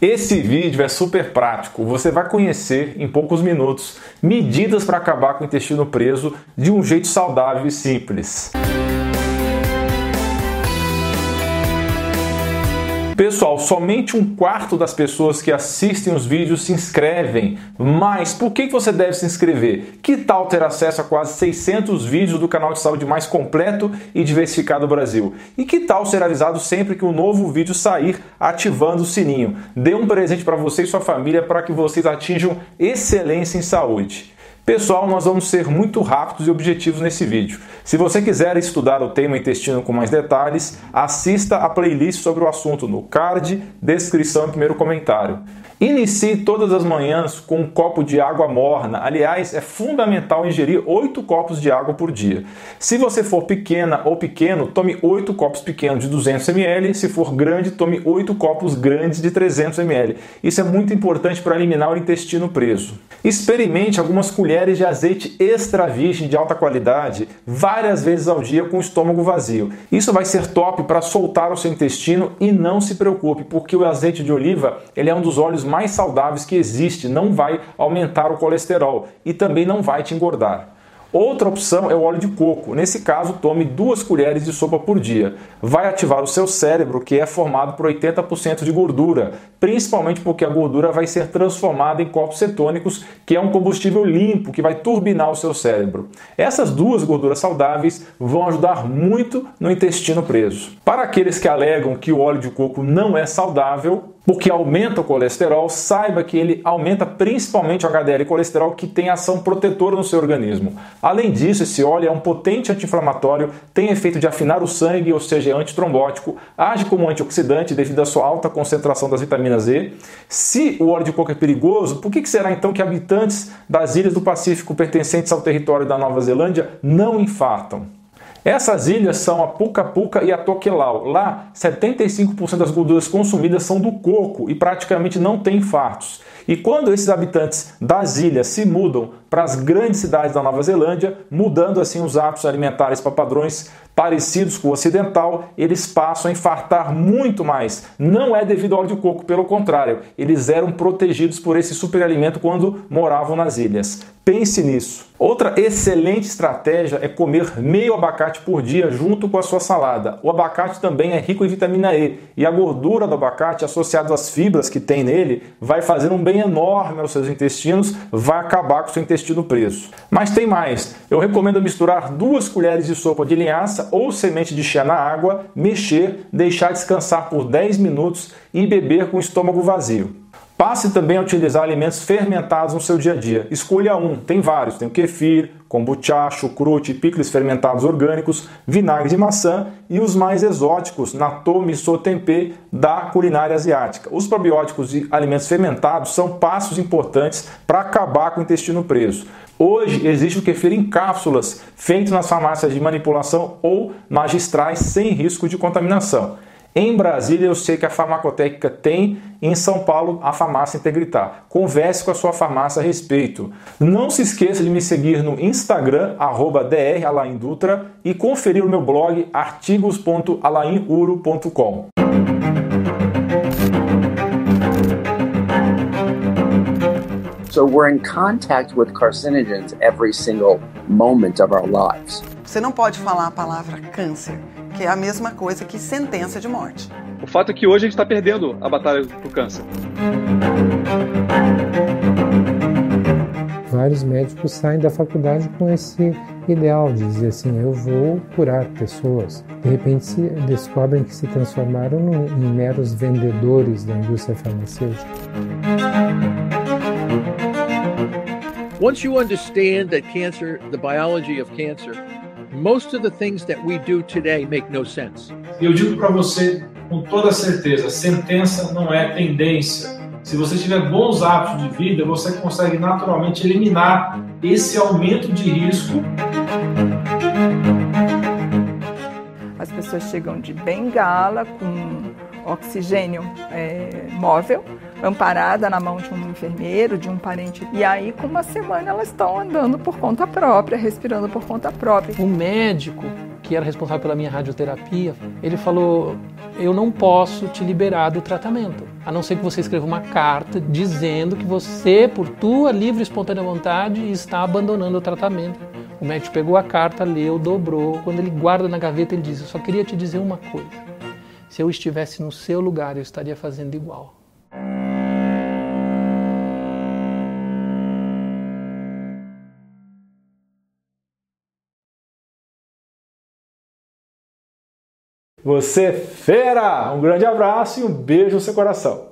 Esse vídeo é super prático. Você vai conhecer em poucos minutos medidas para acabar com o intestino preso de um jeito saudável e simples. Pessoal, somente um quarto das pessoas que assistem os vídeos se inscrevem. Mas por que você deve se inscrever? Que tal ter acesso a quase 600 vídeos do canal de saúde mais completo e diversificado do Brasil? E que tal ser avisado sempre que um novo vídeo sair, ativando o sininho? Dê um presente para você e sua família para que vocês atinjam excelência em saúde. Pessoal, nós vamos ser muito rápidos e objetivos nesse vídeo. Se você quiser estudar o tema intestino com mais detalhes, assista a playlist sobre o assunto no card, descrição e primeiro comentário. Inicie todas as manhãs com um copo de água morna. Aliás, é fundamental ingerir 8 copos de água por dia. Se você for pequena ou pequeno, tome 8 copos pequenos de 200 ml. Se for grande, tome 8 copos grandes de 300 ml. Isso é muito importante para eliminar o intestino preso. Experimente algumas colheres de azeite extra virgem de alta qualidade várias vezes ao dia com o estômago vazio. Isso vai ser top para soltar o seu intestino e não se preocupe, porque o azeite de oliva ele é um dos óleos mais saudáveis que existe, não vai aumentar o colesterol e também não vai te engordar. Outra opção é o óleo de coco. Nesse caso, tome duas colheres de sopa por dia. Vai ativar o seu cérebro, que é formado por 80% de gordura, principalmente porque a gordura vai ser transformada em corpos cetônicos, que é um combustível limpo que vai turbinar o seu cérebro. Essas duas gorduras saudáveis vão ajudar muito no intestino preso. Para aqueles que alegam que o óleo de coco não é saudável, porque aumenta o colesterol, saiba que ele aumenta principalmente o HDL e colesterol que tem ação protetora no seu organismo. Além disso, esse óleo é um potente anti-inflamatório, tem efeito de afinar o sangue, ou seja, é antitrombótico, age como antioxidante devido à sua alta concentração das vitaminas E. Se o óleo de coco é perigoso, por que será então que habitantes das ilhas do Pacífico pertencentes ao território da Nova Zelândia não infartam? Essas ilhas são a Puca Puca e a Tokelau. Lá, 75% das gorduras consumidas são do coco e praticamente não tem infartos. E quando esses habitantes das ilhas se mudam para as grandes cidades da Nova Zelândia, mudando assim os hábitos alimentares para padrões parecidos com o ocidental, eles passam a infartar muito mais. Não é devido ao óleo de coco, pelo contrário, eles eram protegidos por esse superalimento quando moravam nas ilhas. Pense nisso. Outra excelente estratégia é comer meio abacate por dia junto com a sua salada. O abacate também é rico em vitamina E e a gordura do abacate, associada às fibras que tem nele, vai fazer um bem enorme aos seus intestinos, vai acabar com o seu intestino preso. Mas tem mais. Eu recomendo misturar duas colheres de sopa de linhaça ou semente de chia na água, mexer, deixar descansar por 10 minutos e beber com o estômago vazio. Passe também a utilizar alimentos fermentados no seu dia a dia. Escolha um, tem vários, tem o kefir, kombucha, chucrute, picles fermentados orgânicos, vinagre de maçã e os mais exóticos, natto, miso, tempê da culinária asiática. Os probióticos e alimentos fermentados são passos importantes para acabar com o intestino preso. Hoje existe o kefir em cápsulas, feito nas farmácias de manipulação ou magistrais sem risco de contaminação. Em Brasília, eu sei que a farmacotécnica tem, em São Paulo, a farmácia Integritar. Converse com a sua farmácia a respeito. Não se esqueça de me seguir no Instagram, dralaindutra, e conferir o meu blog artigos.alainuro.com. So we're in contact with carcinogens every single moment of our lives. Você não pode falar a palavra câncer que é a mesma coisa que sentença de morte. O fato é que hoje a gente está perdendo a batalha para o câncer. Vários médicos saem da faculdade com esse ideal de dizer assim: eu vou curar pessoas. De repente se descobrem que se transformaram em meros vendedores da indústria farmacêutica. Once you understand that cancer, the biology of cancer, most of the things that we do today make no sense. Eu digo para você com toda certeza, sentença não é tendência. Se você tiver bons hábitos de vida, você consegue naturalmente eliminar esse aumento de risco. As pessoas chegam de bengala com oxigênio é, móvel amparada na mão de um enfermeiro, de um parente. E aí, com uma semana, elas estão andando por conta própria, respirando por conta própria. O médico que era responsável pela minha radioterapia, ele falou: Eu não posso te liberar do tratamento, a não ser que você escreva uma carta dizendo que você, por tua livre e espontânea vontade, está abandonando o tratamento. O médico pegou a carta, leu, dobrou. Quando ele guarda na gaveta, ele diz: Eu só queria te dizer uma coisa. Se eu estivesse no seu lugar, eu estaria fazendo igual. Você fera! Um grande abraço e um beijo no seu coração.